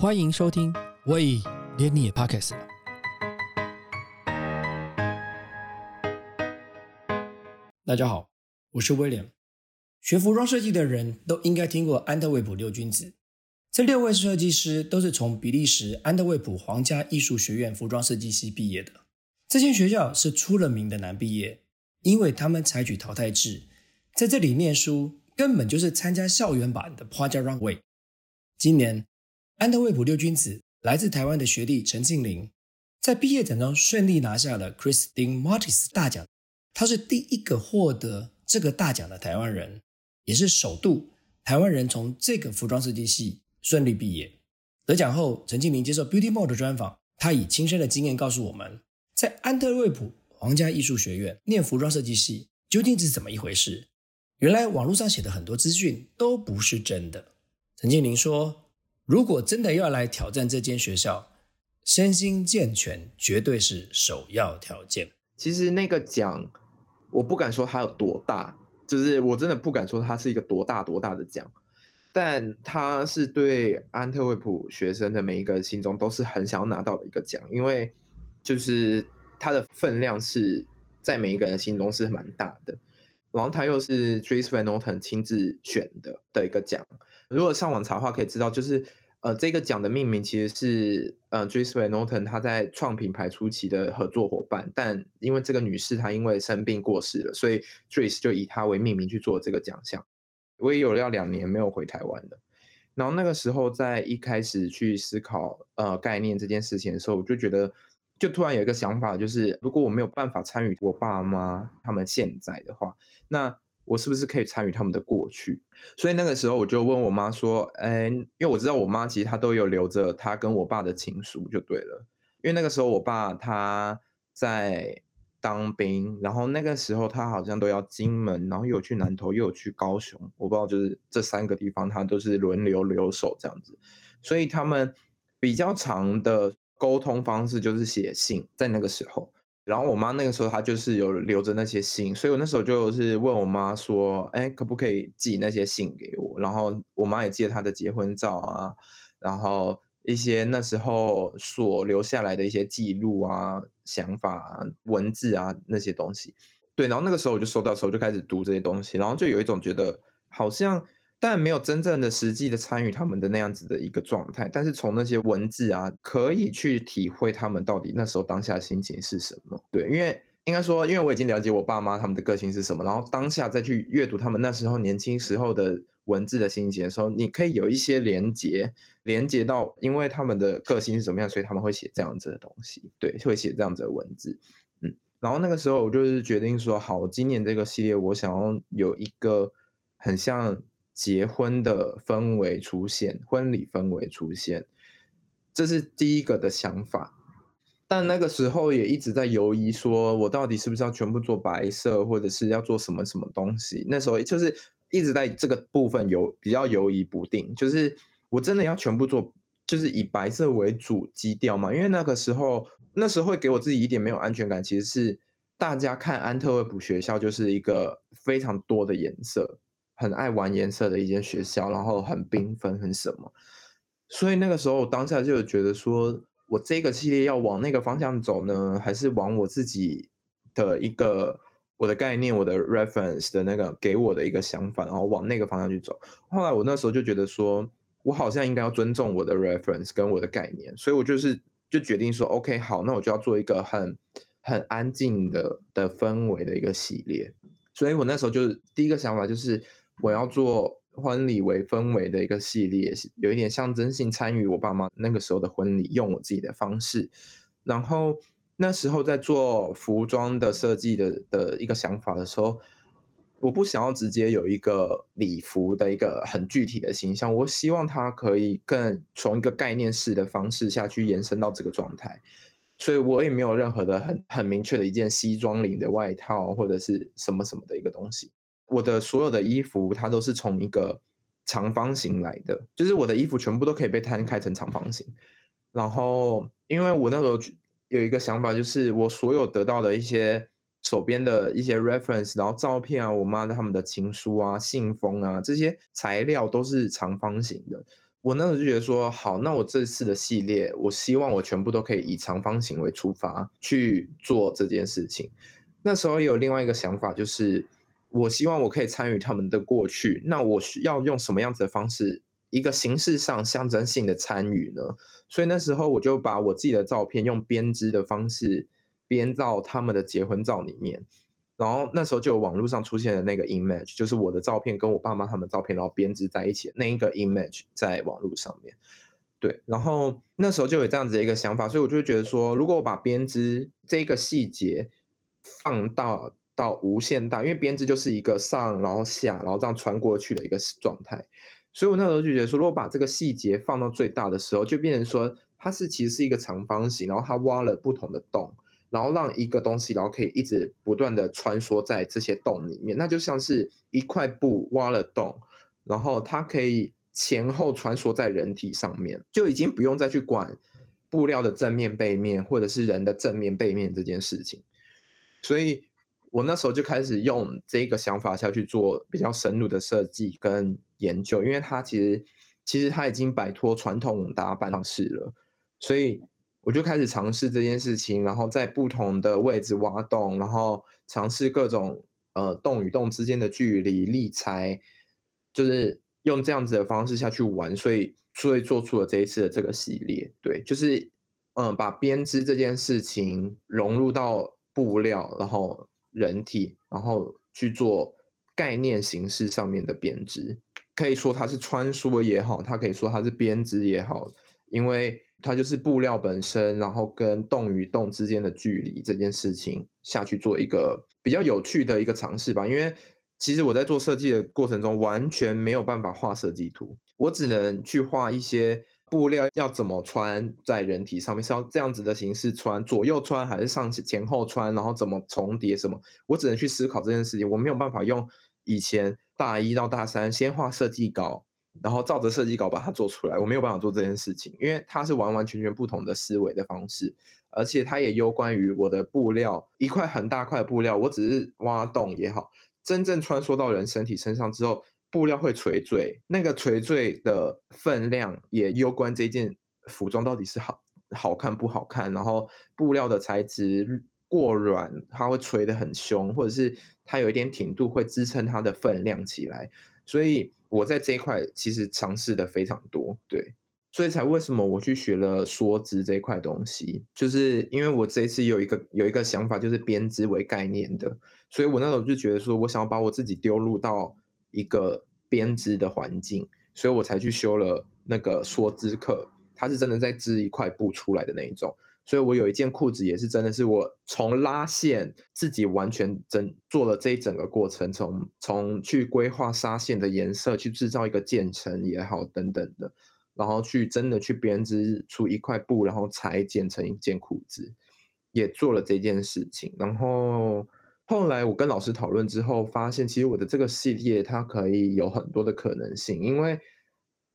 欢迎收听，喂，连你也 Podcast 了。大家好，我是威廉。学服装设计的人都应该听过安特卫普六君子。这六位设计师都是从比利时安特卫普皇家艺术学院服装设计系毕业的。这间学校是出了名的难毕业，因为他们采取淘汰制，在这里念书根本就是参加校园版的 Project Runway。今年，安特卫普六君子来自台湾的学弟陈庆玲，在毕业展中顺利拿下了 Christine Martis 大奖。他是第一个获得这个大奖的台湾人，也是首度台湾人从这个服装设计系顺利毕业。得奖后，陈庆玲接受 Beauty Mode 的专访，他以亲身的经验告诉我们，在安特卫普皇家艺术学院念服装设计系究竟是怎么一回事。原来网络上写的很多资讯都不是真的。陈庆玲说：“如果真的要来挑战这间学校，身心健全绝对是首要条件。”其实那个奖。我不敢说它有多大，就是我真的不敢说它是一个多大多大的奖，但它是对安特卫普学生的每一个心中都是很想要拿到的一个奖，因为就是它的分量是在每一个人心中是蛮大的，然后他又是 Dries Van Noten 亲自选的的一个奖，如果上网查的话可以知道，就是。呃，这个奖的命名其实是呃 j r i s Van Noten 他在创品牌初期的合作伙伴，但因为这个女士她因为生病过世了，所以 j r i s 就以她为命名去做这个奖项。我也有要两年没有回台湾了，然后那个时候在一开始去思考呃概念这件事情的时候，我就觉得就突然有一个想法，就是如果我没有办法参与我爸妈他们现在的话，那。我是不是可以参与他们的过去？所以那个时候我就问我妈说：“哎，因为我知道我妈其实她都有留着她跟我爸的情书，就对了。因为那个时候我爸他在当兵，然后那个时候他好像都要金门，然后又有去南投，又有去高雄，我不知道就是这三个地方他都是轮流留守这样子。所以他们比较长的沟通方式就是写信，在那个时候。”然后我妈那个时候她就是有留着那些信，所以我那时候就是问我妈说，哎，可不可以寄那些信给我？然后我妈也寄了她的结婚照啊，然后一些那时候所留下来的一些记录啊、想法、啊文字啊那些东西。对，然后那个时候我就收到时候就开始读这些东西，然后就有一种觉得好像。但没有真正的实际的参与他们的那样子的一个状态，但是从那些文字啊，可以去体会他们到底那时候当下心情是什么。对，因为应该说，因为我已经了解我爸妈他们的个性是什么，然后当下再去阅读他们那时候年轻时候的文字的心情的时候，你可以有一些连接，连接到因为他们的个性是怎么样，所以他们会写这样子的东西，对，会写这样子的文字。嗯，然后那个时候我就是决定说，好，今年这个系列我想要有一个很像。结婚的氛围出现，婚礼氛围出现，这是第一个的想法。但那个时候也一直在犹疑，说我到底是不是要全部做白色，或者是要做什么什么东西？那时候就是一直在这个部分有比较犹疑不定。就是我真的要全部做，就是以白色为主基调嘛？因为那个时候，那时候会给我自己一点没有安全感。其实是大家看安特卫普学校就是一个非常多的颜色。很爱玩颜色的一间学校，然后很缤纷，很什么，所以那个时候我当下就觉得说，我这个系列要往那个方向走呢，还是往我自己的一个我的概念、我的 reference 的那个给我的一个想法，然后往那个方向去走。后来我那时候就觉得说，我好像应该要尊重我的 reference 跟我的概念，所以我就是就决定说，OK，好，那我就要做一个很很安静的的氛围的一个系列。所以我那时候就是第一个想法就是。我要做婚礼为氛围的一个系列，有一点象征性参与我爸妈那个时候的婚礼，用我自己的方式。然后那时候在做服装的设计的的一个想法的时候，我不想要直接有一个礼服的一个很具体的形象，我希望它可以更从一个概念式的方式下去延伸到这个状态。所以我也没有任何的很很明确的一件西装领的外套或者是什么什么的一个东西。我的所有的衣服，它都是从一个长方形来的，就是我的衣服全部都可以被摊开成长方形。然后，因为我那时候有一个想法，就是我所有得到的一些手边的一些 reference，然后照片啊，我妈的他们的情书啊、信封啊，这些材料都是长方形的。我那时候就觉得说，好，那我这次的系列，我希望我全部都可以以长方形为出发去做这件事情。那时候有另外一个想法，就是我希望我可以参与他们的过去，那我需要用什么样子的方式，一个形式上象征性的参与呢？所以那时候我就把我自己的照片用编织的方式编到他们的结婚照里面。然后那时候就有网络上出现的那个 image，就是我的照片跟我爸妈他们照片，然后编织在一起的那一个 image 在网络上面。对，然后那时候就有这样子的一个想法，所以我就觉得说，如果我把编织这个细节放到到无限大，因为编织就是一个上然后下，然后这样穿过去的一个状态，所以我那时候就觉得说，如果把这个细节放到最大的时候，就变成说它是其实是一个长方形，然后它挖了不同的洞。然后让一个东西，然后可以一直不断的穿梭在这些洞里面，那就像是一块布挖了洞，然后它可以前后穿梭在人体上面，就已经不用再去管布料的正面、背面，或者是人的正面、背面这件事情。所以我那时候就开始用这个想法下去做比较深入的设计跟研究，因为它其实其实它已经摆脱传统打扮方式了，所以。我就开始尝试这件事情，然后在不同的位置挖洞，然后尝试各种呃洞与洞之间的距离、立裁，就是用这样子的方式下去玩，所以所以做出了这一次的这个系列。对，就是嗯把编织这件事情融入到布料，然后人体，然后去做概念形式上面的编织，可以说它是穿梭也好，它可以说它是编织也好，因为。它就是布料本身，然后跟洞与洞之间的距离这件事情下去做一个比较有趣的一个尝试吧。因为其实我在做设计的过程中，完全没有办法画设计图，我只能去画一些布料要怎么穿在人体上面，是要这样子的形式穿，左右穿还是上前后穿，然后怎么重叠什么，我只能去思考这件事情，我没有办法用以前大一到大三先画设计稿。然后照着设计稿把它做出来，我没有办法做这件事情，因为它是完完全全不同的思维的方式，而且它也攸关于我的布料，一块很大块的布料，我只是挖洞也好，真正穿梭到人身体身上之后，布料会垂坠，那个垂坠的分量也攸关这件服装到底是好好看不好看，然后布料的材质过软，它会垂得很凶，或者是它有一点挺度会支撑它的分量起来，所以。我在这一块其实尝试的非常多，对，所以才为什么我去学了梭织这一块东西，就是因为我这一次有一个有一个想法，就是编织为概念的，所以我那时候就觉得说，我想要把我自己丢入到一个编织的环境，所以我才去修了那个梭织课，它是真的在织一块布出来的那一种。所以我有一件裤子，也是真的是我从拉线自己完全整做了这一整个过程，从从去规划纱线的颜色，去制造一个渐层也好等等的，然后去真的去编织出一块布，然后裁剪成一件裤子，也做了这件事情。然后后来我跟老师讨论之后，发现其实我的这个系列它可以有很多的可能性，因为。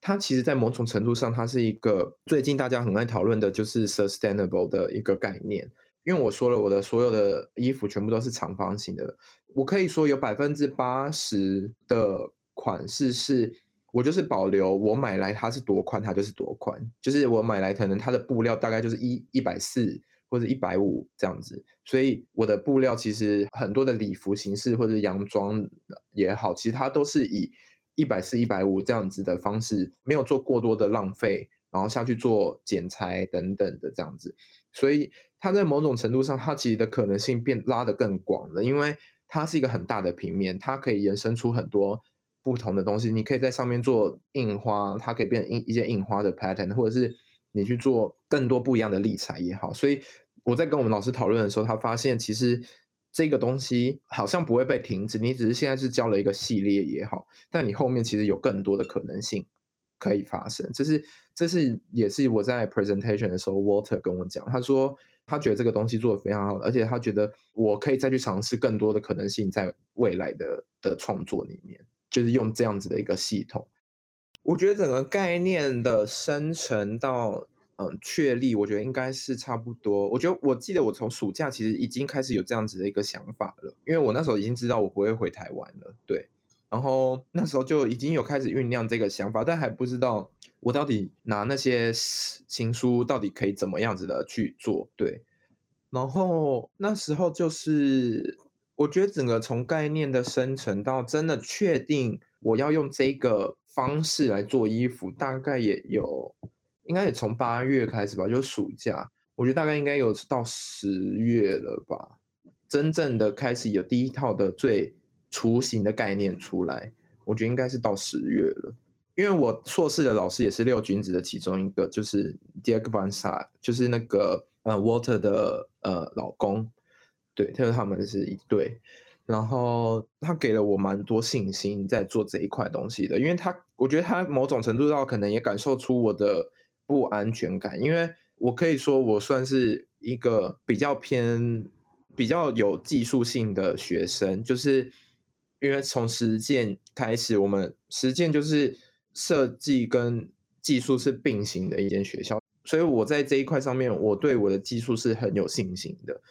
它其实，在某种程度上，它是一个最近大家很爱讨论的，就是 sustainable 的一个概念。因为我说了，我的所有的衣服全部都是长方形的，我可以说有百分之八十的款式是我就是保留我买来它是多宽，它就是多宽，就是我买来可能它的布料大概就是一一百四或者一百五这样子，所以我的布料其实很多的礼服形式或者洋装也好，其实它都是以。一百四、一百五这样子的方式，没有做过多的浪费，然后下去做剪裁等等的这样子，所以它在某种程度上，它其实的可能性变拉得更广了，因为它是一个很大的平面，它可以延伸出很多不同的东西。你可以在上面做印花，它可以变成印一件印花的 pattern，或者是你去做更多不一样的立裁也好。所以我在跟我们老师讨论的时候，他发现其实。这个东西好像不会被停止，你只是现在是教了一个系列也好，但你后面其实有更多的可能性可以发生。这是这是也是我在 presentation 的时候，Walter 跟我讲，他说他觉得这个东西做的非常好，而且他觉得我可以再去尝试更多的可能性在未来的的创作里面，就是用这样子的一个系统。我觉得整个概念的生成到。嗯，确立我觉得应该是差不多。我觉得我记得我从暑假其实已经开始有这样子的一个想法了，因为我那时候已经知道我不会回台湾了。对，然后那时候就已经有开始酝酿这个想法，但还不知道我到底拿那些情书到底可以怎么样子的去做。对，然后那时候就是我觉得整个从概念的生成到真的确定我要用这个方式来做衣服，大概也有应该也从八月开始吧，就暑假，我觉得大概应该有到十月了吧，真正的开始有第一套的最。雏形的概念出来，我觉得应该是到十月了，因为我硕士的老师也是六君子的其中一个，就是 d i e g Bansa，就是那个呃 Water 的呃老公，对，他说他们是一对，然后他给了我蛮多信心在做这一块东西的，因为他我觉得他某种程度上可能也感受出我的不安全感，因为我可以说我算是一个比较偏比较有技术性的学生，就是。因为从实践开始，我们实践就是设计跟技术是并行的一间学校，所以我在这一块上面，我对我的技术是很有信心的。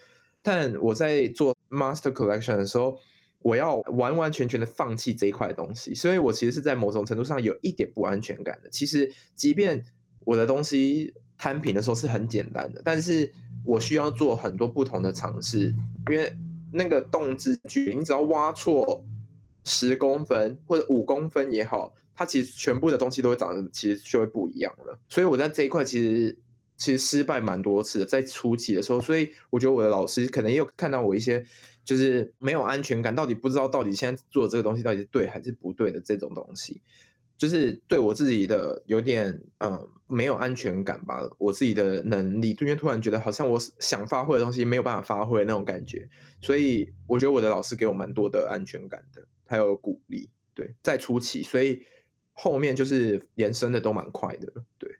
但我在做 master collection 的时候，我要完完全全的放弃这一块东西，所以我其实是在某种程度上有一点不安全感的。其实，即便我的东西摊平的时候是很简单的，但是我需要做很多不同的尝试，因为那个动之距，你只要挖错。十公分或者五公分也好，它其实全部的东西都会长得其实就会不一样了。所以我在这一块其实其实失败蛮多次的，在初期的时候，所以我觉得我的老师可能也有看到我一些就是没有安全感，到底不知道到底现在做这个东西到底是对还是不对的这种东西，就是对我自己的有点嗯没有安全感吧，我自己的能力，因为突然觉得好像我想发挥的东西没有办法发挥那种感觉，所以我觉得我的老师给我蛮多的安全感的。还有鼓励，对，在初期，所以后面就是延伸的都蛮快的，对。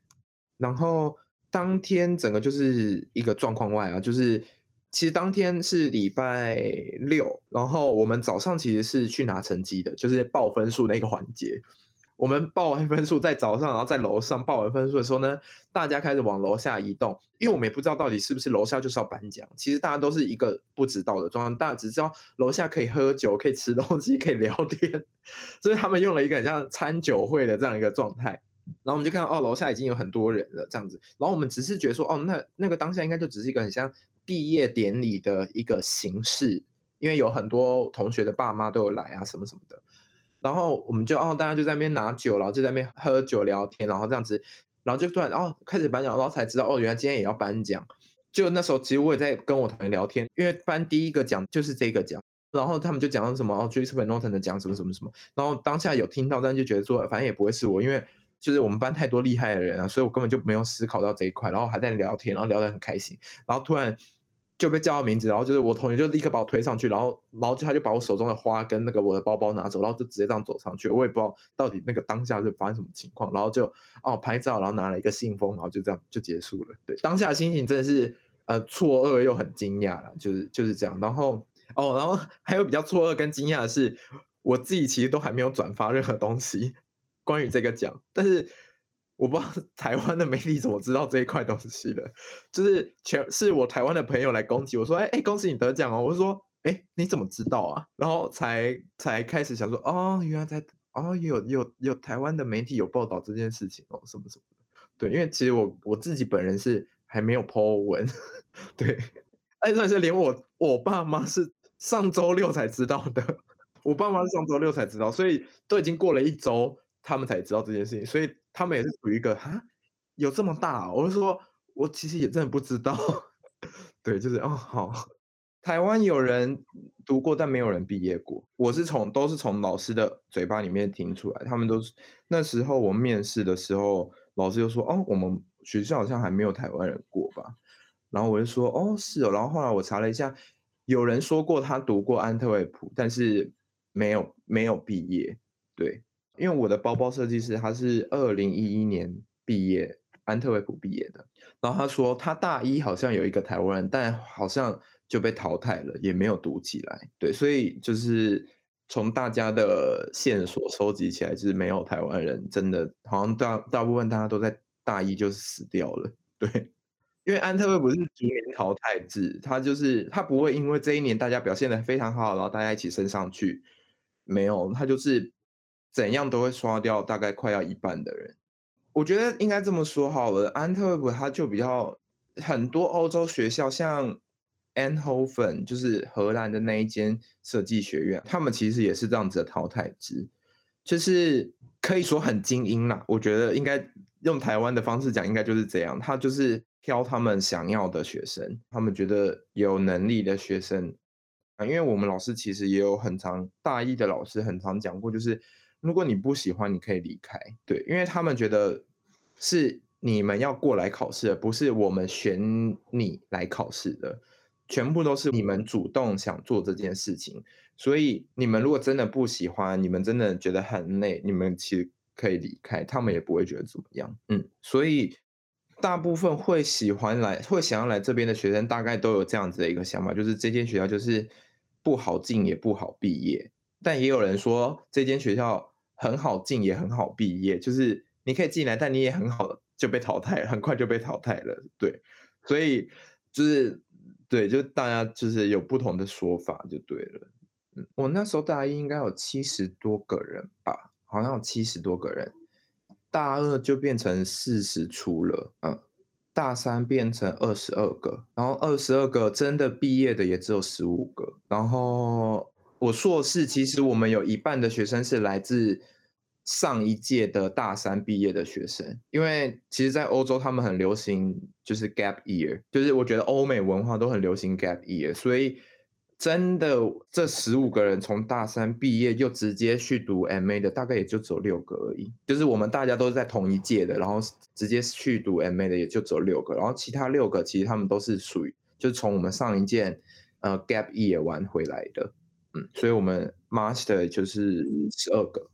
然后当天整个就是一个状况外啊，就是其实当天是礼拜六，然后我们早上其实是去拿成绩的，就是报分数那个环节。我们报完分数在早上，然后在楼上报完分数的时候呢，大家开始往楼下移动，因为我们也不知道到底是不是楼下就是要颁奖。其实大家都是一个不知道的状态，大家只知道楼下可以喝酒、可以吃东西、可以聊天，所以他们用了一个很像餐酒会的这样一个状态。然后我们就看到哦，楼下已经有很多人了这样子。然后我们只是觉得说，哦，那那个当下应该就只是一个很像毕业典礼的一个形式，因为有很多同学的爸妈都有来啊，什么什么的。然后我们就哦，大家就在那边拿酒，然后就在那边喝酒聊天，然后这样子，然后就突然哦开始颁奖，然后才知道哦，原来今天也要颁奖。就那时候，其实我也在跟我同学聊天，因为颁第一个奖就是这个奖，然后他们就讲到什么哦 j o y c e Norton 的奖什么什么什么，然后当下有听到，但就觉得说反正也不会是我，因为就是我们班太多厉害的人啊，所以我根本就没有思考到这一块，然后还在聊天，然后聊得很开心，然后突然。就被叫到名字，然后就是我同学就立刻把我推上去，然后，然后他就把我手中的花跟那个我的包包拿走，然后就直接这样走上去，我也不知道到底那个当下是发生什么情况，然后就哦拍照，然后拿了一个信封，然后就这样就结束了。对，当下心情真的是呃错愕又很惊讶了，就是就是这样。然后哦，然后还有比较错愕跟惊讶的是，我自己其实都还没有转发任何东西关于这个奖，但是。我不知道台湾的媒体怎么知道这一块东西的，就是全是我台湾的朋友来攻击我说，哎哎，恭喜你得奖哦！我说，哎，你怎么知道啊？然后才才开始想说，哦，原来在哦有有有台湾的媒体有报道这件事情哦，什么什么的。对，因为其实我我自己本人是还没有 po 文，对，哎，算是连我我爸妈是上周六才知道的，我爸妈是上周六才知道，所以都已经过了一周，他们才知道这件事情，所以。他们也是属于一个哈，有这么大？我就说，我其实也真的不知道。对，就是哦，好，台湾有人读过，但没有人毕业过。我是从都是从老师的嘴巴里面听出来，他们都是那时候我面试的时候，老师就说，哦，我们学校好像还没有台湾人过吧？然后我就说，哦，是哦。然后后来我查了一下，有人说过他读过安特卫普，但是没有没有毕业。对。因为我的包包设计师他是二零一一年毕业，安特卫普毕业的。然后他说他大一好像有一个台湾人，但好像就被淘汰了，也没有读起来。对，所以就是从大家的线索收集起来，就是没有台湾人，真的好像大大部分大家都在大一就死掉了。对，因为安特卫普是逐年淘汰制，他就是他不会因为这一年大家表现的非常好，然后大家一起升上去。没有，他就是怎样都会刷掉大概快要一半的人。我觉得应该这么说好了，安特卫普它就比较很多欧洲学校，像 Eindhoven 就是荷兰的那一间设计学院，他们其实也是这样子的淘汰制，就是可以说很精英啦。我觉得应该用台湾的方式讲，应该就是这样，他就是挑他们想要的学生，他们觉得有能力的学生啊。因为我们老师其实也有很长大一的老师很常讲过，就是如果你不喜欢，你可以离开。对，因为他们觉得是你们要过来考试的，不是我们选你来考试的。全部都是你们主动想做这件事情，所以你们如果真的不喜欢，你们真的觉得很累，你们其实可以离开，他们也不会觉得怎么样。嗯，所以大部分会喜欢来、会想要来这边的学生，大概都有这样子的一个想法，就是这间学校就是不好进也不好毕业。但也有人说这间学校很好进也很好毕业，就是你可以进来，但你也很好就被淘汰，很快就被淘汰了。对，所以就是。对，就大家就是有不同的说法就对了。嗯，我那时候大一应该有七十多个人吧，好像有七十多个人。大二就变成四十出了，嗯，大三变成二十二个，然后二十二个真的毕业的也只有十五个。然后我硕士其实我们有一半的学生是来自。上一届的大三毕业的学生，因为其实，在欧洲他们很流行就是 gap year，就是我觉得欧美文化都很流行 gap year，所以真的这十五个人从大三毕业就直接去读 MA 的，大概也就只有六个而已。就是我们大家都是在同一届的，然后直接去读 MA 的也就只有六个，然后其他六个其实他们都是属于就是从我们上一届呃 gap year 玩回来的，嗯，所以我们 master 就是十二个。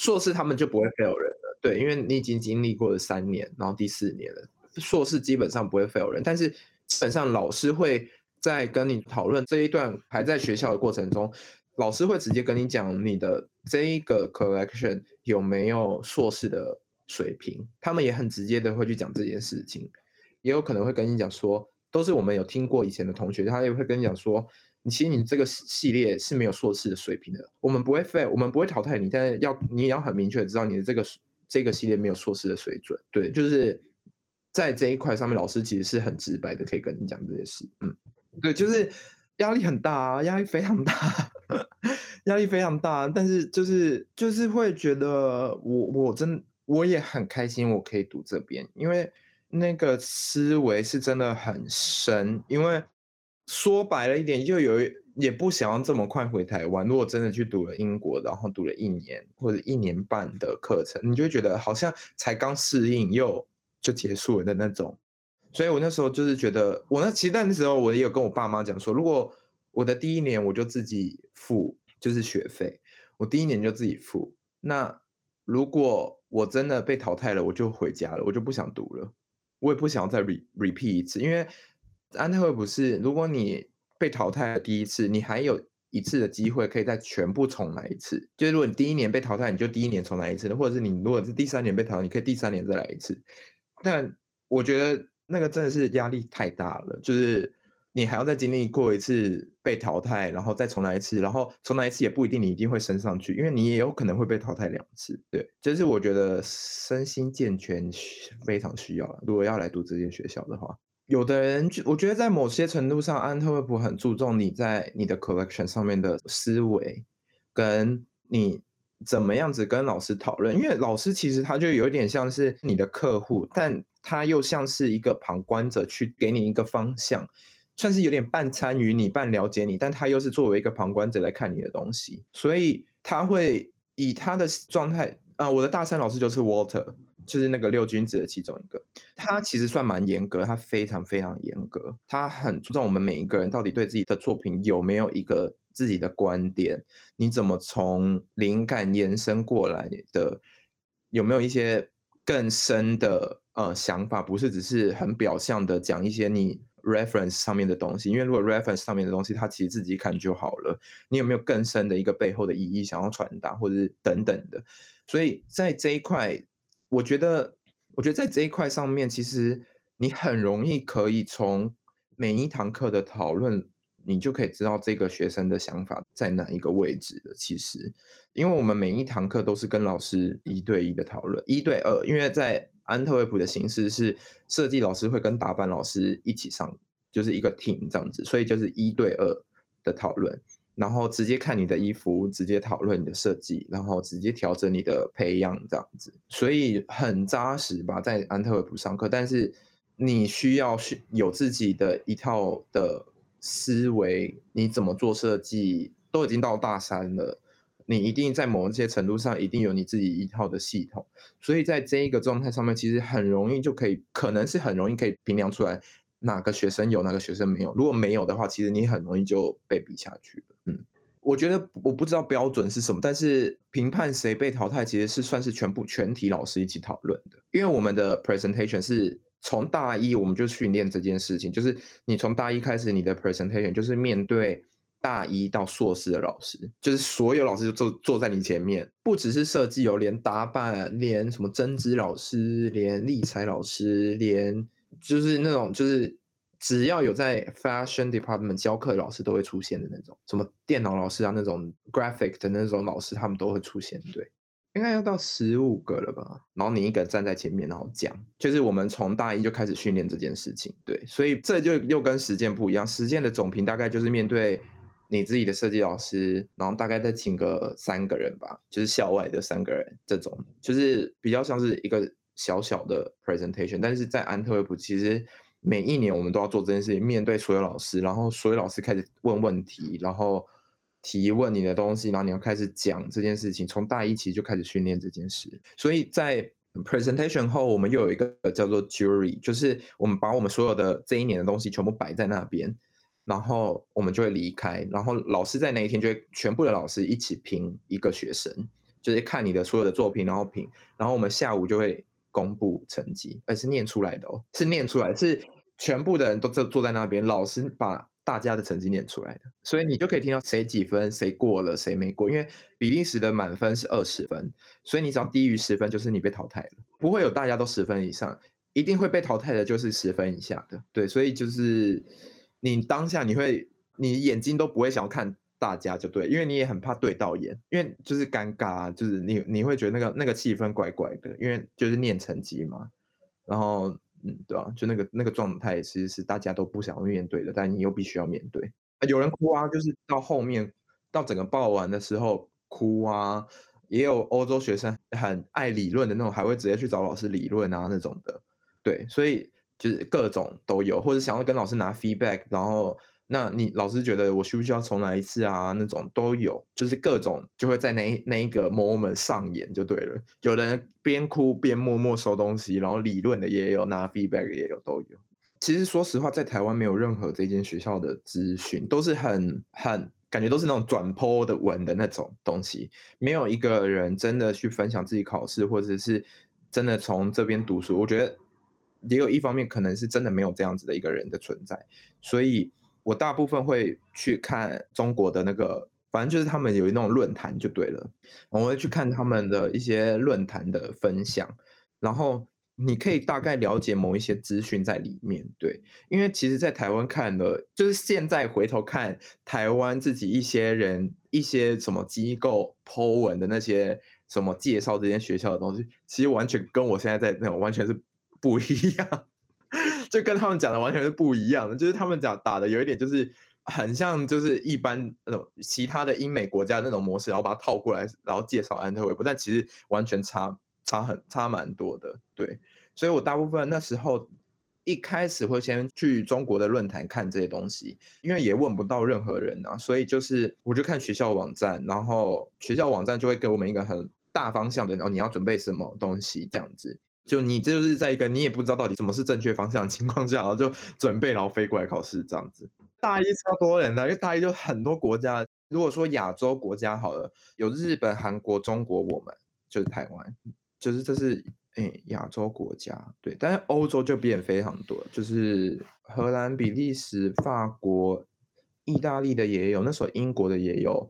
硕士他们就不会 fail 人了，对，因为你已经经历过了三年，然后第四年了，硕士基本上不会 fail 人，但是基本上老师会在跟你讨论这一段还在学校的过程中，老师会直接跟你讲你的这一个 collection 有没有硕士的水平，他们也很直接的会去讲这件事情，也有可能会跟你讲说，都是我们有听过以前的同学，他也会跟你讲说。你其实你这个系列是没有硕士的水平的，我们不会废我们不会淘汰你，但是要你也要很明确知道你的这个这个系列没有硕士的水准。对，就是在这一块上面，老师其实是很直白的，可以跟你讲这些事。嗯，对，就是压力很大啊，压力非常大，压力非常大，但是就是就是会觉得我我真我也很开心，我可以读这边，因为那个思维是真的很深，因为。说白了一点，就有也不想要这么快回台湾。如果真的去读了英国，然后读了一年或者一年半的课程，你就会觉得好像才刚适应又就结束了的那种。所以我那时候就是觉得，我那其实那时候我也有跟我爸妈讲说，如果我的第一年我就自己付就是学费，我第一年就自己付。那如果我真的被淘汰了，我就回家了，我就不想读了，我也不想要再 re repeat 一次，因为。安特卫普是，如果你被淘汰了第一次，你还有一次的机会可以再全部重来一次。就是如果你第一年被淘汰，你就第一年重来一次；或者是你如果是第三年被淘汰，你可以第三年再来一次。但我觉得那个真的是压力太大了，就是你还要再经历过一次被淘汰，然后再重来一次，然后重来一次也不一定你一定会升上去，因为你也有可能会被淘汰两次。对，就是我觉得身心健全非常需要，如果要来读这间学校的话。有的人，我觉得在某些程度上，安特卫普很注重你在你的 collection 上面的思维，跟你怎么样子跟老师讨论。因为老师其实他就有点像是你的客户，但他又像是一个旁观者，去给你一个方向，算是有点半参与你、半了解你，但他又是作为一个旁观者来看你的东西，所以他会以他的状态啊，我的大三老师就是 Walter。就是那个六君子的其中一个，他其实算蛮严格，他非常非常严格，他很注重我们每一个人到底对自己的作品有没有一个自己的观点，你怎么从灵感延伸过来的，有没有一些更深的呃想法，不是只是很表象的讲一些你 reference 上面的东西，因为如果 reference 上面的东西他其实自己看就好了，你有没有更深的一个背后的意义想要传达，或者是等等的，所以在这一块。我觉得，我觉得在这一块上面，其实你很容易可以从每一堂课的讨论你就可以知道这个学生的想法在哪一个位置的。其实，因为我们每一堂课都是跟老师一对一的讨论，一对二，因为在安特卫普的形式是设计老师会跟打扮老师一起上，就是一个 team 这样子，所以就是一对二的讨论。然后直接看你的衣服，直接讨论你的设计，然后直接调整你的培养这样子，所以很扎实吧，在安特卫普上课。但是你需要是有自己的一套的思维，你怎么做设计都已经到大三了，你一定在某一些程度上一定有你自己一套的系统。所以在这一个状态上面，其实很容易就可以，可能是很容易可以评量出来哪个学生有，哪个学生没有。如果没有的话，其实你很容易就被比下去了。我觉得我不知道标准是什么，但是评判谁被淘汰其实是算是全部全体老师一起讨论的。因为我们的 presentation 是从大一我们就训练这件事情，就是你从大一开始，你的 presentation 就是面对大一到硕士的老师，就是所有老师就坐坐在你前面，不只是设计哦，连打扮，连什么针织老师，连立裁老师，连就是那种就是。只要有在 fashion department 教课的老师都会出现的那种，什么电脑老师啊，那种 graphic 的那种老师，他们都会出现。对，应该要到十五个了吧？然后你一个站在前面，然后讲，就是我们从大一就开始训练这件事情。对，所以这就又跟实践不一样。实践的总评大概就是面对你自己的设计老师，然后大概再请个三个人吧，就是校外的三个人，这种就是比较像是一个小小的 presentation。但是在安特卫普其实。每一年我们都要做这件事情，面对所有老师，然后所有老师开始问问题，然后提问你的东西，然后你要开始讲这件事情。从大一其实就开始训练这件事，所以在 presentation 后，我们又有一个叫做 jury，就是我们把我们所有的这一年的东西全部摆在那边，然后我们就会离开，然后老师在那一天就会全部的老师一起评一个学生，就是看你的所有的作品，然后评，然后我们下午就会。公布成绩，而是念出来的哦，是念出来，是全部的人都坐坐在那边，老师把大家的成绩念出来的，所以你就可以听到谁几分，谁过了，谁没过。因为比利时的满分是二十分，所以你只要低于十分，就是你被淘汰了，不会有大家都十分以上，一定会被淘汰的，就是十分以下的。对，所以就是你当下你会，你眼睛都不会想要看。大家就对，因为你也很怕对到眼，因为就是尴尬，就是你你会觉得那个那个气氛怪怪的，因为就是念成绩嘛，然后嗯，对吧？就那个那个状态其实是大家都不想面对的，但你又必须要面对。有人哭啊，就是到后面到整个报完的时候哭啊，也有欧洲学生很爱理论的那种，还会直接去找老师理论啊那种的，对，所以就是各种都有，或者想要跟老师拿 feedback，然后。那你老师觉得我需不需要重来一次啊？那种都有，就是各种就会在那那一个 moment 上演就对了。有人边哭边默默收东西，然后理论的也有，拿 feedback 也有，都有。其实说实话，在台湾没有任何这间学校的资讯，都是很很感觉都是那种转播的文的那种东西，没有一个人真的去分享自己考试，或者是真的从这边读书。我觉得也有一方面可能是真的没有这样子的一个人的存在，所以。我大部分会去看中国的那个，反正就是他们有那种论坛就对了，我会去看他们的一些论坛的分享，然后你可以大概了解某一些资讯在里面。对，因为其实，在台湾看的，就是现在回头看台湾自己一些人、一些什么机构 Po 文的那些什么介绍这间学校的东西，其实完全跟我现在在那种完全是不一样。就跟他们讲的完全是不一样的，就是他们讲打的有一点就是很像，就是一般那种其他的英美国家那种模式，然后把它套过来，然后介绍安特卫普，但其实完全差差很差蛮多的，对。所以我大部分那时候一开始会先去中国的论坛看这些东西，因为也问不到任何人啊，所以就是我就看学校网站，然后学校网站就会给我们一个很大方向的，然后你要准备什么东西这样子。就你这就是在一个你也不知道到底什么是正确方向的情况下，然后就准备然后飞过来考试这样子。大一超多人的，因为大一就很多国家。如果说亚洲国家好了，有日本、韩国、中国，我们就是台湾，就是这是诶亚洲国家。对，但是欧洲就变非常多，就是荷兰、比利时、法国、意大利的也有，那时候英国的也有，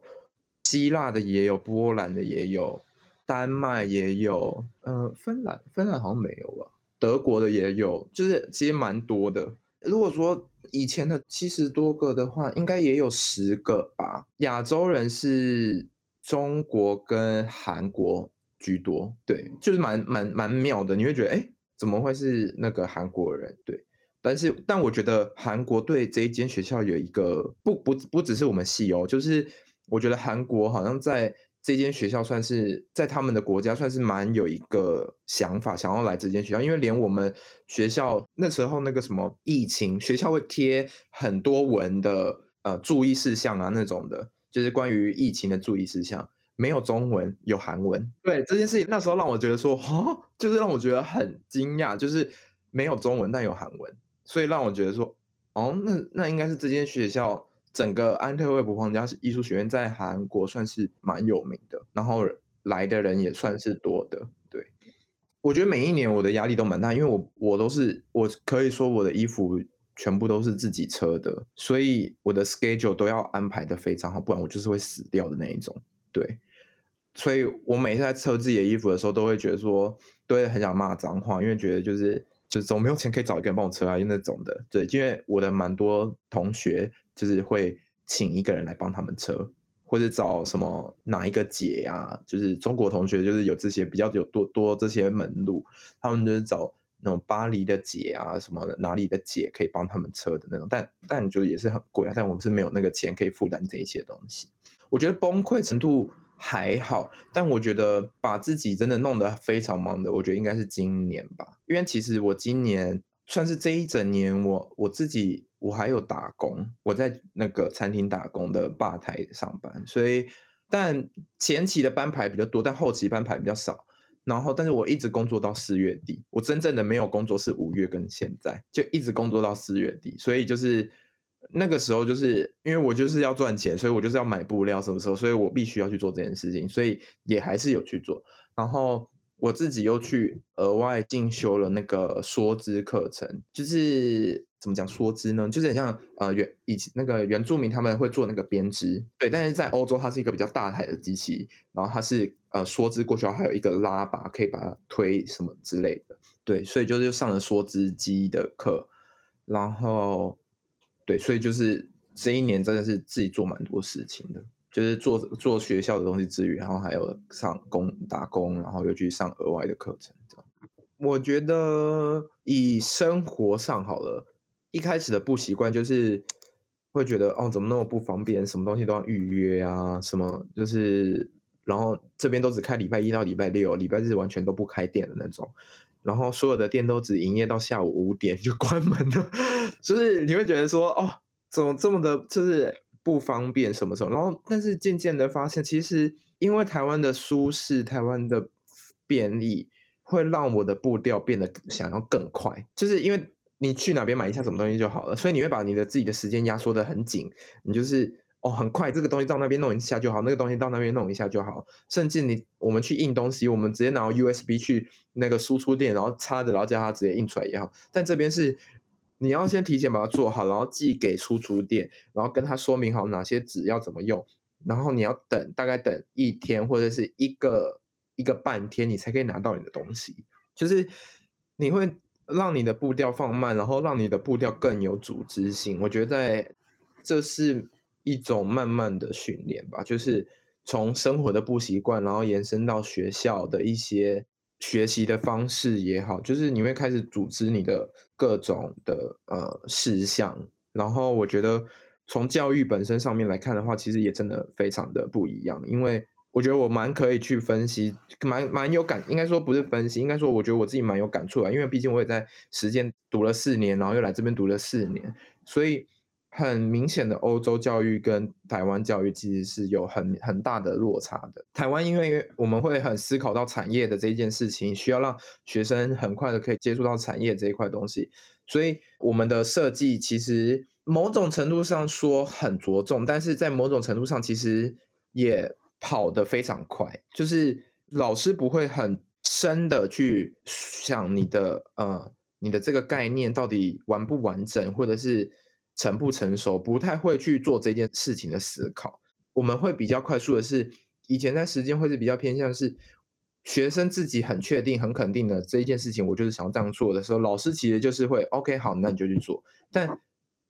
希腊的也有，波兰的也有。丹麦也有，呃，芬兰芬兰好像没有吧？德国的也有，就是其实蛮多的。如果说以前的七十多个的话，应该也有十个吧。亚洲人是中国跟韩国居多，对，就是蛮蛮蛮妙的。你会觉得，哎，怎么会是那个韩国人？对，但是但我觉得韩国对这一间学校有一个不不不只是我们系哦，就是我觉得韩国好像在。这间学校算是在他们的国家算是蛮有一个想法，想要来这间学校，因为连我们学校那时候那个什么疫情，学校会贴很多文的呃注意事项啊那种的，就是关于疫情的注意事项，没有中文，有韩文。对这件事情，那时候让我觉得说，哈，就是让我觉得很惊讶，就是没有中文但有韩文，所以让我觉得说，哦，那那应该是这间学校。整个安特卫普皇家艺术学院在韩国算是蛮有名的，然后来的人也算是多的。对，我觉得每一年我的压力都蛮大，因为我我都是我可以说我的衣服全部都是自己车的，所以我的 schedule 都要安排的非常好，不然我就是会死掉的那一种。对，所以我每次在车自己的衣服的时候，都会觉得说，都会很想骂脏话，因为觉得就是就是我没有钱可以找一个人帮我车啊，那种的。对，因为我的蛮多同学。就是会请一个人来帮他们车，或者找什么哪一个姐啊，就是中国同学，就是有这些比较有多多这些门路，他们就是找那种巴黎的姐啊，什么的哪里的姐可以帮他们车的那种，但但就也是很贵啊，但我们是没有那个钱可以负担这一些东西。我觉得崩溃程度还好，但我觉得把自己真的弄得非常忙的，我觉得应该是今年吧，因为其实我今年算是这一整年，我我自己。我还有打工，我在那个餐厅打工的吧台上班，所以但前期的班排比较多，但后期班排比较少。然后，但是我一直工作到四月底，我真正的没有工作是五月跟现在，就一直工作到四月底。所以就是那个时候，就是因为我就是要赚钱，所以我就是要买布料什么时候，所以我必须要去做这件事情，所以也还是有去做。然后我自己又去额外进修了那个说知课程，就是。怎么讲说织呢？就是很像呃原以前那个原住民他们会做那个编织，对。但是在欧洲，它是一个比较大台的机器，然后它是呃说织过去，还有一个拉把可以把它推什么之类的，对。所以就是上了说织机的课，然后对，所以就是这一年真的是自己做蛮多事情的，就是做做学校的东西之余，然后还有上工打工，然后又去上额外的课程。这样我觉得以生活上好了。一开始的不习惯就是会觉得哦，怎么那么不方便？什么东西都要预约啊，什么就是，然后这边都只开礼拜一到礼拜六，礼拜日完全都不开店的那种，然后所有的店都只营业到下午五点就关门了，就是你会觉得说哦，怎么这么的，就是不方便什么什么？然后但是渐渐的发现，其实因为台湾的舒适，台湾的便利，会让我的步调变得想要更快，就是因为。你去哪边买一下什么东西就好了，所以你会把你的自己的时间压缩的很紧，你就是哦很快这个东西到那边弄一下就好，那个东西到那边弄一下就好，甚至你我们去印东西，我们直接拿 USB 去那个输出店，然后插着，然后叫它直接印出来也好。但这边是你要先提前把它做好，然后寄给输出店，然后跟他说明好哪些纸要怎么用，然后你要等大概等一天或者是一个一个半天，你才可以拿到你的东西，就是你会。让你的步调放慢，然后让你的步调更有组织性。我觉得在这是一种慢慢的训练吧，就是从生活的不习惯，然后延伸到学校的一些学习的方式也好，就是你会开始组织你的各种的呃事项。然后我觉得从教育本身上面来看的话，其实也真的非常的不一样，因为。我觉得我蛮可以去分析，蛮蛮有感，应该说不是分析，应该说我觉得我自己蛮有感触啊，因为毕竟我也在实践读了四年，然后又来这边读了四年，所以很明显的欧洲教育跟台湾教育其实是有很很大的落差的。台湾因为我们会很思考到产业的这一件事情，需要让学生很快的可以接触到产业这一块东西，所以我们的设计其实某种程度上说很着重，但是在某种程度上其实也。跑得非常快，就是老师不会很深的去想你的呃你的这个概念到底完不完整，或者是成不成熟，不太会去做这件事情的思考。我们会比较快速的是，以前在时间会是比较偏向是，学生自己很确定、很肯定的这一件事情，我就是想要这样做的时候，老师其实就是会 OK 好，那你就去做。但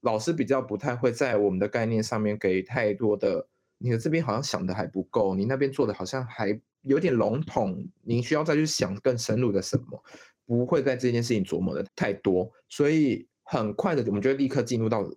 老师比较不太会在我们的概念上面给太多的，你的这边好像想的还不够，你那边做的好像还有点笼统，你需要再去想更深入的什么，不会在这件事情琢磨的太多，所以很快的我们就立刻进入到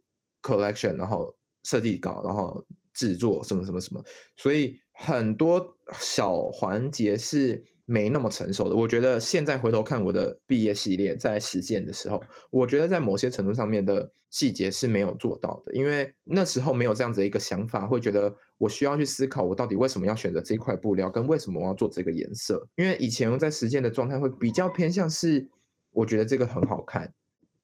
collection，然后设计稿，然后制作什么什么什么，所以很多小环节是。没那么成熟的，我觉得现在回头看我的毕业系列，在实践的时候，我觉得在某些程度上面的细节是没有做到的，因为那时候没有这样子一个想法，会觉得我需要去思考我到底为什么要选择这块布料，跟为什么我要做这个颜色。因为以前在实践的状态会比较偏向是，我觉得这个很好看，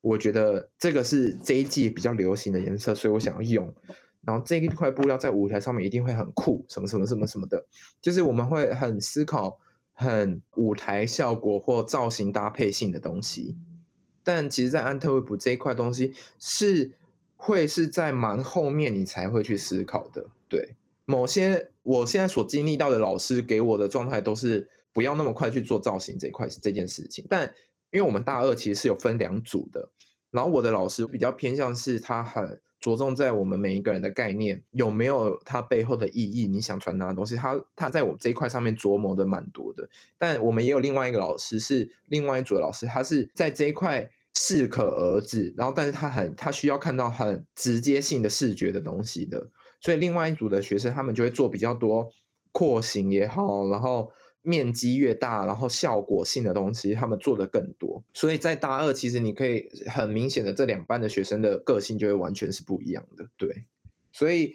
我觉得这个是这一季比较流行的颜色，所以我想要用。然后这一块布料在舞台上面一定会很酷，什么什么什么什么的，就是我们会很思考。很舞台效果或造型搭配性的东西，但其实，在安特卫普这一块东西是会是在蛮后面你才会去思考的。对，某些我现在所经历到的老师给我的状态都是不要那么快去做造型这一块这件事情。但因为我们大二其实是有分两组的，然后我的老师比较偏向是他很。着重在我们每一个人的概念有没有他背后的意义？你想传达的东西，他他在我这一块上面琢磨的蛮多的。但我们也有另外一个老师，是另外一组的老师，他是在这一块适可而止，然后但是他很他需要看到很直接性的视觉的东西的，所以另外一组的学生他们就会做比较多廓形也好，然后。面积越大，然后效果性的东西，他们做的更多。所以在大二，其实你可以很明显的，这两班的学生的个性就会完全是不一样的。对，所以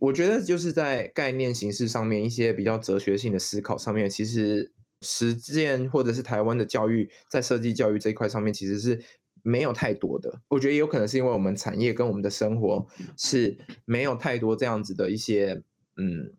我觉得就是在概念形式上面，一些比较哲学性的思考上面，其实实践或者是台湾的教育在设计教育这一块上面，其实是没有太多的。我觉得有可能是因为我们产业跟我们的生活是没有太多这样子的一些嗯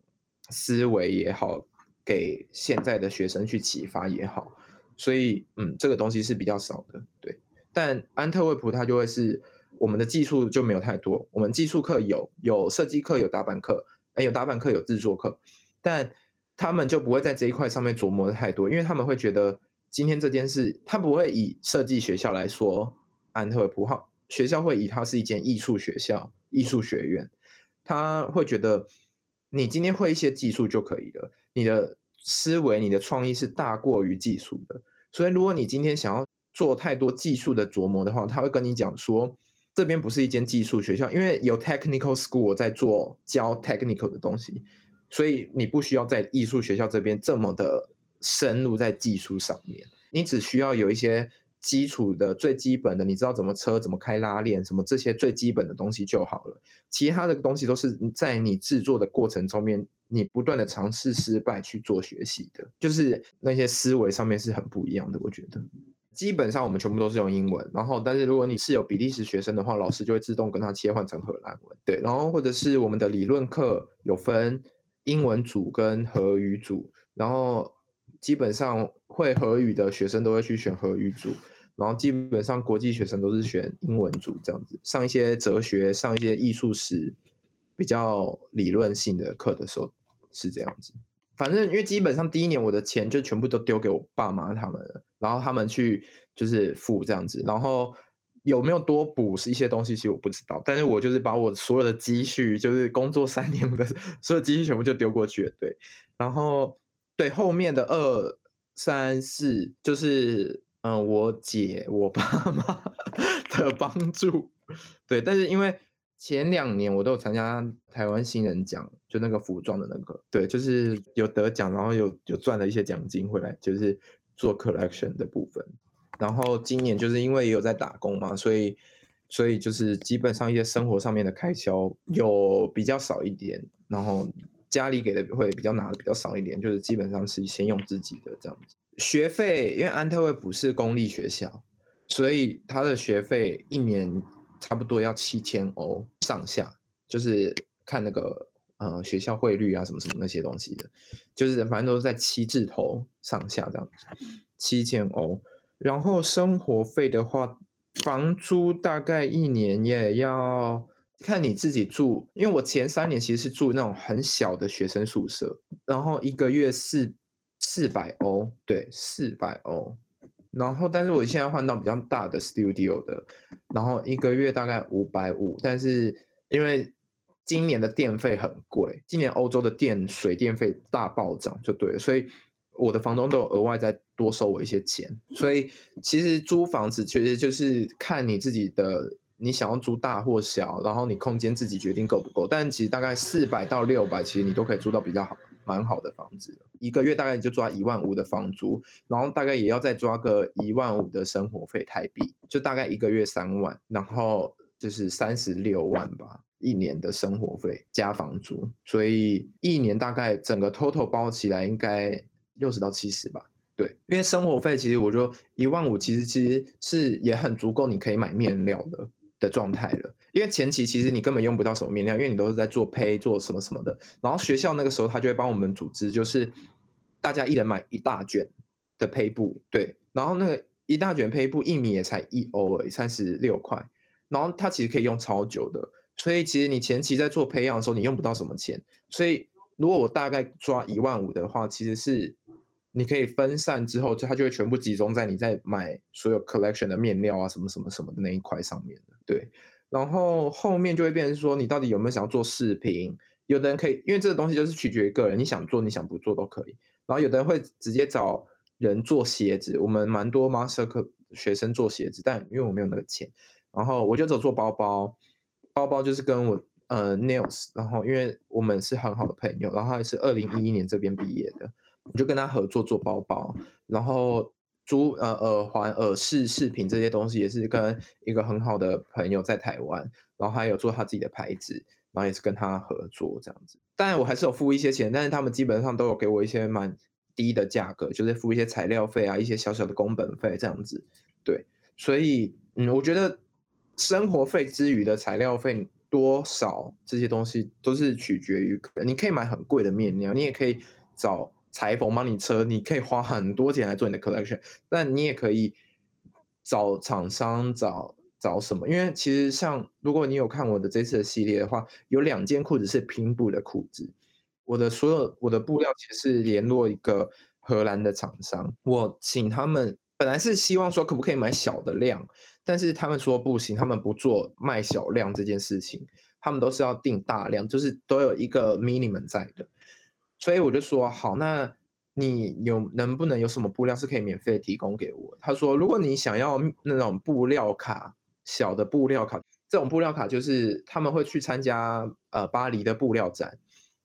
思维也好。给现在的学生去启发也好，所以嗯，这个东西是比较少的，对。但安特卫普它就会是我们的技术就没有太多，我们技术课有，有设计课，有打板课，哎，有打板课，有制作课，但他们就不会在这一块上面琢磨的太多，因为他们会觉得今天这件事，他不会以设计学校来说，安特卫普好，学校会以它是一间艺术学校、艺术学院，他会觉得你今天会一些技术就可以了。你的思维、你的创意是大过于技术的，所以如果你今天想要做太多技术的琢磨的话，他会跟你讲说，这边不是一间技术学校，因为有 technical school 在做教 technical 的东西，所以你不需要在艺术学校这边这么的深入在技术上面，你只需要有一些。基础的最基本的，你知道怎么车怎么开拉链什么这些最基本的东西就好了。其他的东西都是在你制作的过程中面，你不断的尝试失败去做学习的，就是那些思维上面是很不一样的。我觉得基本上我们全部都是用英文，然后但是如果你是有比利时学生的话，老师就会自动跟他切换成荷兰文。对，然后或者是我们的理论课有分英文组跟荷语组，然后基本上会荷语的学生都会去选荷语组。然后基本上国际学生都是选英文组这样子，上一些哲学、上一些艺术史比较理论性的课的时候是这样子。反正因为基本上第一年我的钱就全部都丢给我爸妈他们了，然后他们去就是付这样子。然后有没有多补是一些东西，其实我不知道。但是我就是把我所有的积蓄，就是工作三年的 所有积蓄全部就丢过去了。对，然后对后面的二三四就是。嗯，我姐、我爸妈 的帮助，对，但是因为前两年我都有参加台湾新人奖，就那个服装的那个，对，就是有得奖，然后有有赚了一些奖金回来，就是做 collection 的部分。然后今年就是因为也有在打工嘛，所以所以就是基本上一些生活上面的开销有比较少一点，然后家里给的会比较拿的比较少一点，就是基本上是先用自己的这样子。学费，因为安特卫普是公立学校，所以他的学费一年差不多要七千欧上下，就是看那个呃学校汇率啊什么什么那些东西的，就是反正都是在七字头上下这样子，七千欧。然后生活费的话，房租大概一年也要看你自己住，因为我前三年其实是住那种很小的学生宿舍，然后一个月四。四百欧，对，四百欧。然后，但是我现在换到比较大的 studio 的，然后一个月大概五百五，但是因为今年的电费很贵，今年欧洲的电水电费大暴涨，就对，所以我的房东都有额外再多收我一些钱。所以其实租房子其实就是看你自己的，你想要租大或小，然后你空间自己决定够不够。但其实大概四百到六百，其实你都可以租到比较好。蛮好的房子，一个月大概就抓一万五的房租，然后大概也要再抓个一万五的生活费台币，就大概一个月三万，然后就是三十六万吧，一年的生活费加房租，所以一年大概整个 total 包起来应该六十到七十吧。对，因为生活费其实我就一万五，其实其实是也很足够，你可以买面料的。的状态了，因为前期其实你根本用不到什么面料，因为你都是在做胚做什么什么的。然后学校那个时候他就会帮我们组织，就是大家一人买一大卷的胚布，对。然后那个一大卷胚布一米也才一欧而已，三十六块。然后它其实可以用超久的，所以其实你前期在做培养的时候，你用不到什么钱。所以如果我大概抓一万五的话，其实是你可以分散之后，就它就会全部集中在你在买所有 collection 的面料啊什么什么什么的那一块上面。对，然后后面就会变成说，你到底有没有想要做视频？有的人可以，因为这个东西就是取决于个人，你想做，你想不做都可以。然后有的人会直接找人做鞋子，我们蛮多 master 课学生做鞋子，但因为我没有那个钱，然后我就走做包包。包包就是跟我呃 nails，然后因为我们是很好的朋友，然后他是二零一一年这边毕业的，我就跟他合作做包包，然后。珠呃耳环、耳饰、饰品这些东西也是跟一个很好的朋友在台湾，然后他有做他自己的牌子，然后也是跟他合作这样子。当然我还是有付一些钱，但是他们基本上都有给我一些蛮低的价格，就是付一些材料费啊，一些小小的工本费这样子。对，所以嗯，我觉得生活费之余的材料费多少这些东西都是取决于，你可以买很贵的面料，你也可以找。裁缝帮你车，你可以花很多钱来做你的 collection，但你也可以找厂商找找什么？因为其实像如果你有看我的这次的系列的话，有两件裤子是拼布的裤子，我的所有我的布料其实是联络一个荷兰的厂商，我请他们本来是希望说可不可以买小的量，但是他们说不行，他们不做卖小量这件事情，他们都是要订大量，就是都有一个 minimum 在的。所以我就说好，那你有能不能有什么布料是可以免费提供给我？他说，如果你想要那种布料卡，小的布料卡，这种布料卡就是他们会去参加呃巴黎的布料展，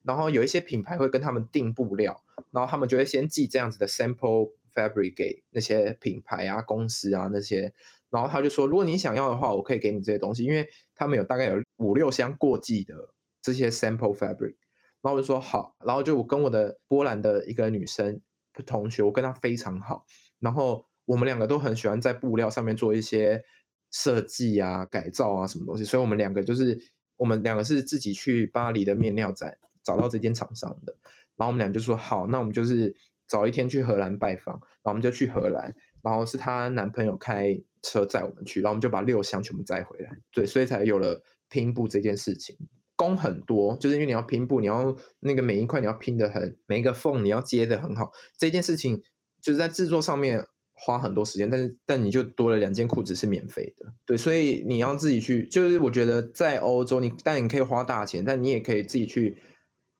然后有一些品牌会跟他们订布料，然后他们就会先寄这样子的 sample fabric 给那些品牌啊、公司啊那些，然后他就说，如果你想要的话，我可以给你这些东西，因为他们有大概有五六箱过季的这些 sample fabric。然后我就说好，然后就我跟我的波兰的一个女生同学，我跟她非常好，然后我们两个都很喜欢在布料上面做一些设计啊、改造啊什么东西，所以我们两个就是我们两个是自己去巴黎的面料展找到这间厂商的，然后我们俩就说好，那我们就是早一天去荷兰拜访，然后我们就去荷兰，然后是她男朋友开车载我们去，然后我们就把六箱全部载回来，对，所以才有了拼布这件事情。工很多，就是因为你要拼布，你要那个每一块你要拼的很，每一个缝你要接的很好。这件事情就是在制作上面花很多时间，但是但你就多了两件裤子是免费的，对，所以你要自己去。就是我觉得在欧洲，你但你可以花大钱，但你也可以自己去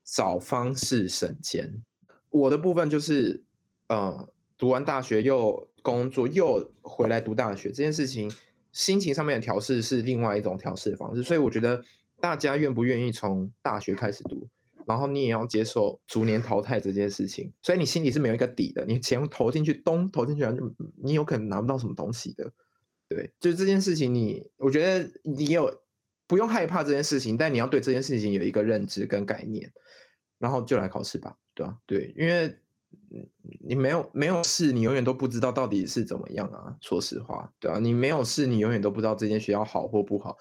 找方式省钱。我的部分就是，呃，读完大学又工作又回来读大学这件事情，心情上面的调试是另外一种调试的方式，所以我觉得。大家愿不愿意从大学开始读，然后你也要接受逐年淘汰这件事情，所以你心里是没有一个底的。你钱投进去，东投进去，你有可能拿不到什么东西的。对，就是这件事情，你我觉得你有不用害怕这件事情，但你要对这件事情有一个认知跟概念，然后就来考试吧，对吧？对，因为你没有没有试，你永远都不知道到底是怎么样啊。说实话，对啊，你没有试，你永远都不知道这间学校好或不好。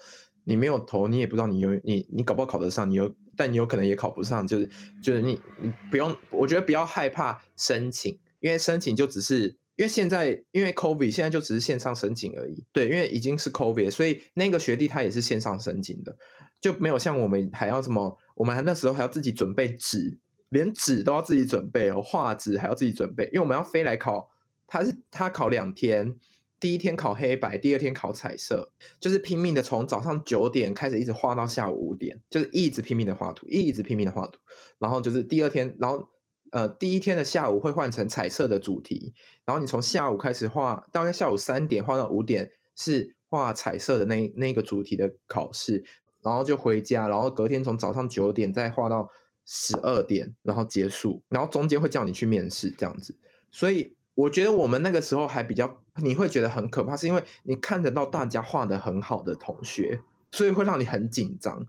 你没有投，你也不知道你有你你搞不好考得上，你有但你有可能也考不上，就是就是你你不用，我觉得不要害怕申请，因为申请就只是因为现在因为 COVID 现在就只是线上申请而已，对，因为已经是 COVID，所以那个学弟他也是线上申请的，就没有像我们还要什么，我们还那时候还要自己准备纸，连纸都要自己准备哦，画纸还要自己准备，因为我们要飞来考，他是他考两天，第一天考黑白，第二天考彩色，就是拼命的从早上九点开始一直画到下午五点，就是一直拼命的画图，一直拼命的画图，然后就是第二天，然后呃第一天的下午会换成彩色的主题，然后你从下午开始画，大概下午三点画到五点是画彩色的那那个主题的考试，然后就回家，然后隔天从早上九点再画到。十二点，然后结束，然后中间会叫你去面试这样子，所以我觉得我们那个时候还比较，你会觉得很可怕，是因为你看得到大家画的很好的同学，所以会让你很紧张。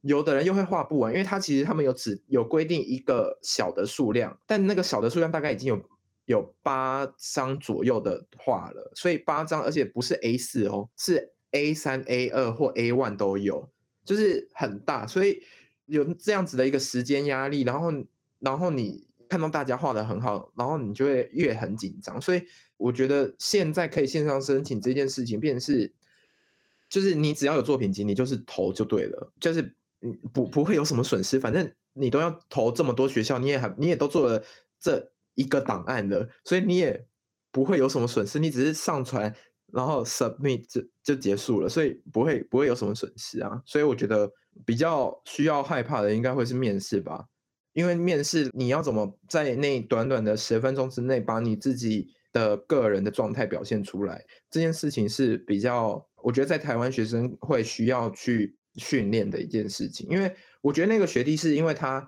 有的人又会画不完，因为他其实他们有只有规定一个小的数量，但那个小的数量大概已经有有八张左右的画了，所以八张，而且不是 A 四哦，是 A 三、A 二或 A one 都有，就是很大，所以。有这样子的一个时间压力，然后，然后你看到大家画的很好，然后你就会越很紧张。所以我觉得现在可以线上申请这件事情，便是，就是你只要有作品集，你就是投就对了，就是不不会有什么损失，反正你都要投这么多学校，你也还你也都做了这一个档案了，所以你也不会有什么损失，你只是上传。然后 submit 就就结束了，所以不会不会有什么损失啊。所以我觉得比较需要害怕的应该会是面试吧，因为面试你要怎么在那短短的十分钟之内把你自己的个人的状态表现出来，这件事情是比较我觉得在台湾学生会需要去训练的一件事情。因为我觉得那个学弟是因为他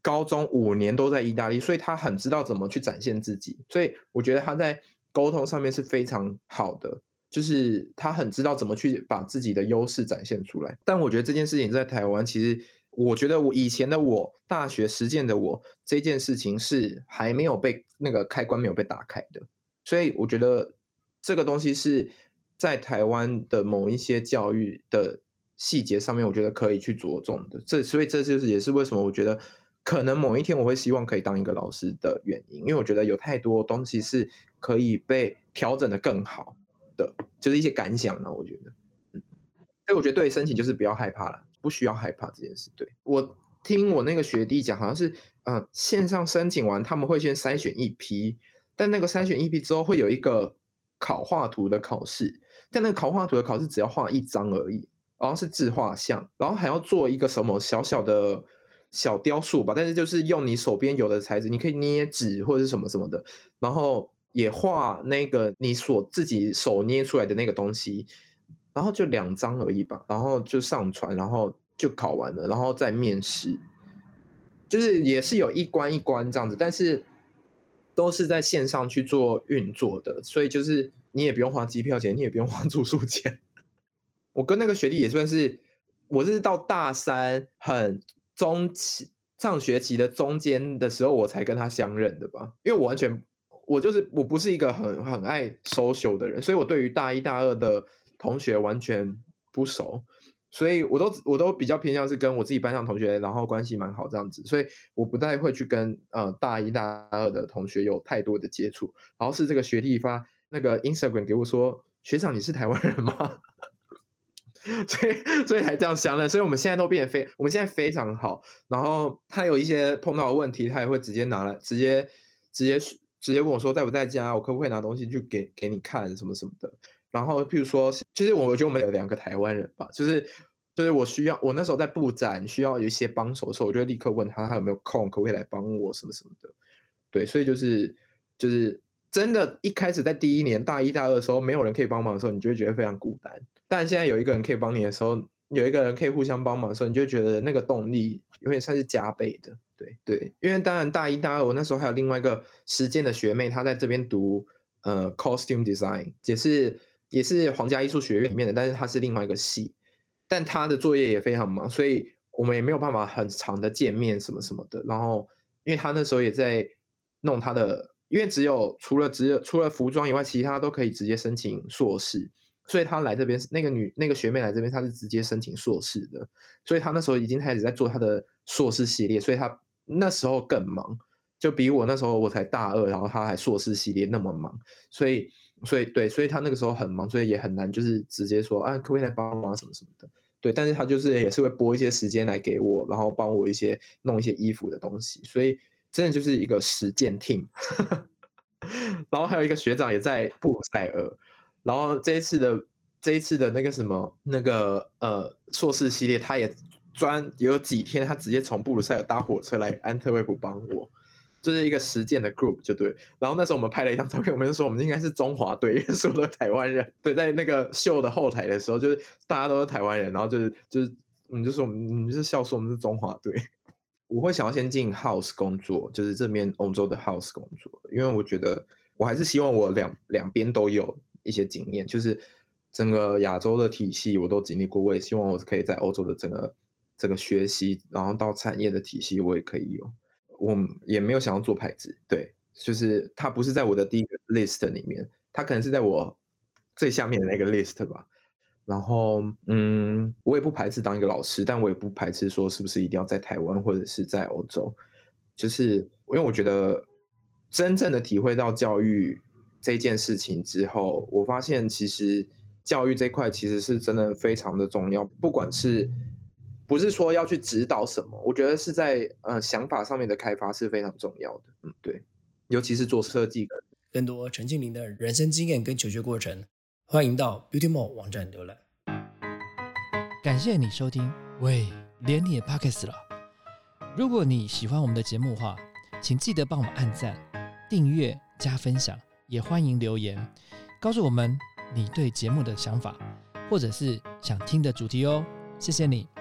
高中五年都在意大利，所以他很知道怎么去展现自己，所以我觉得他在。沟通上面是非常好的，就是他很知道怎么去把自己的优势展现出来。但我觉得这件事情在台湾，其实我觉得我以前的我，大学实践的我，这件事情是还没有被那个开关没有被打开的。所以我觉得这个东西是在台湾的某一些教育的细节上面，我觉得可以去着重的。这所以这就是也是为什么我觉得可能某一天我会希望可以当一个老师的原因，因为我觉得有太多东西是。可以被调整的更好的，就是一些感想呢。我觉得，嗯，所以我觉得对申请就是不要害怕了，不需要害怕这件事。对我听我那个学弟讲，好像是，嗯，线上申请完他们会先筛选一批，但那个筛选一批之后会有一个考画图的考试，但那个考画图的考试只要画一张而已，然后是自画像，然后还要做一个什么小小的小雕塑吧，但是就是用你手边有的材质，你可以捏纸或者是什么什么的，然后。也画那个你所自己手捏出来的那个东西，然后就两张而已吧，然后就上传，然后就考完了，然后再面试，就是也是有一关一关这样子，但是都是在线上去做运作的，所以就是你也不用花机票钱，你也不用花住宿钱。我跟那个学弟也算是，我是到大三很中期上学期的中间的时候，我才跟他相认的吧，因为我完全。我就是我不是一个很很爱 social 的人，所以我对于大一、大二的同学完全不熟，所以我都我都比较偏向是跟我自己班上同学，然后关系蛮好这样子，所以我不太会去跟呃大一、大二的同学有太多的接触。然后是这个学弟发那个 Instagram 给我说，学长你是台湾人吗？所以所以才这样相认，所以我们现在都变得非我们现在非常好。然后他有一些碰到的问题，他也会直接拿来直接直接。直接问我说在不在家，我可不可以拿东西去给给你看什么什么的。然后譬如说，其实我觉得我们有两个台湾人吧，就是就是我需要我那时候在布展需要有一些帮手的时候，我就立刻问他他有没有空，可不可以来帮我什么什么的。对，所以就是就是真的，一开始在第一年大一大二的时候，没有人可以帮忙的时候，你就会觉得非常孤单。但现在有一个人可以帮你的时候，有一个人可以互相帮忙的时候，你就觉得那个动力有点算是加倍的。对对，因为当然大一、大二，我那时候还有另外一个实践的学妹，她在这边读呃 costume design，也是也是皇家艺术学院里面的，但是她是另外一个系，但她的作业也非常忙，所以我们也没有办法很长的见面什么什么的。然后，因为她那时候也在弄她的，因为只有除了只有除了服装以外，其他都可以直接申请硕士。所以她来这边，那个女那个学妹来这边，她是直接申请硕士的。所以她那时候已经开始在做她的硕士系列，所以她那时候更忙，就比我那时候我才大二，然后她还硕士系列那么忙。所以，所以对，所以他那个时候很忙，所以也很难就是直接说啊，可不可以来帮忙什么什么的。对，但是他就是也是会拨一些时间来给我，然后帮我一些弄一些衣服的东西，所以真的就是一个实践 team。然后还有一个学长也在布鲁塞尔，然后这一次的这一次的那个什么那个呃硕士系列，他也专有几天他直接从布鲁塞尔搭火车来安特卫普帮我。就是一个实践的 group 就对，然后那时候我们拍了一张照片，我们就说我们应该是中华队，因为所有的台湾人。对，在那个秀的后台的时候，就是大家都是台湾人，然后就是就是我们就说我们我们就是笑说我们是中华队。我会想要先进 house 工作，就是这边欧洲的 house 工作，因为我觉得我还是希望我两两边都有一些经验，就是整个亚洲的体系我都经历过，我也希望我可以在欧洲的整个整个学习，然后到产业的体系我也可以有。我也没有想要做牌子，对，就是它不是在我的第一个 list 里面，它可能是在我最下面的那个 list 吧。然后，嗯，我也不排斥当一个老师，但我也不排斥说是不是一定要在台湾或者是在欧洲。就是因为我觉得真正的体会到教育这件事情之后，我发现其实教育这块其实是真的非常的重要，不管是。不是说要去指导什么，我觉得是在呃想法上面的开发是非常重要的。嗯，对，尤其是做设计的。更多陈庆林的人生经验跟求学过程，欢迎到 Beauty Mall 网站浏览。感谢你收听，喂，连你也 Pockets 了。如果你喜欢我们的节目的话，请记得帮我们按赞、订阅、加分享，也欢迎留言告诉我们你对节目的想法，或者是想听的主题哦。谢谢你。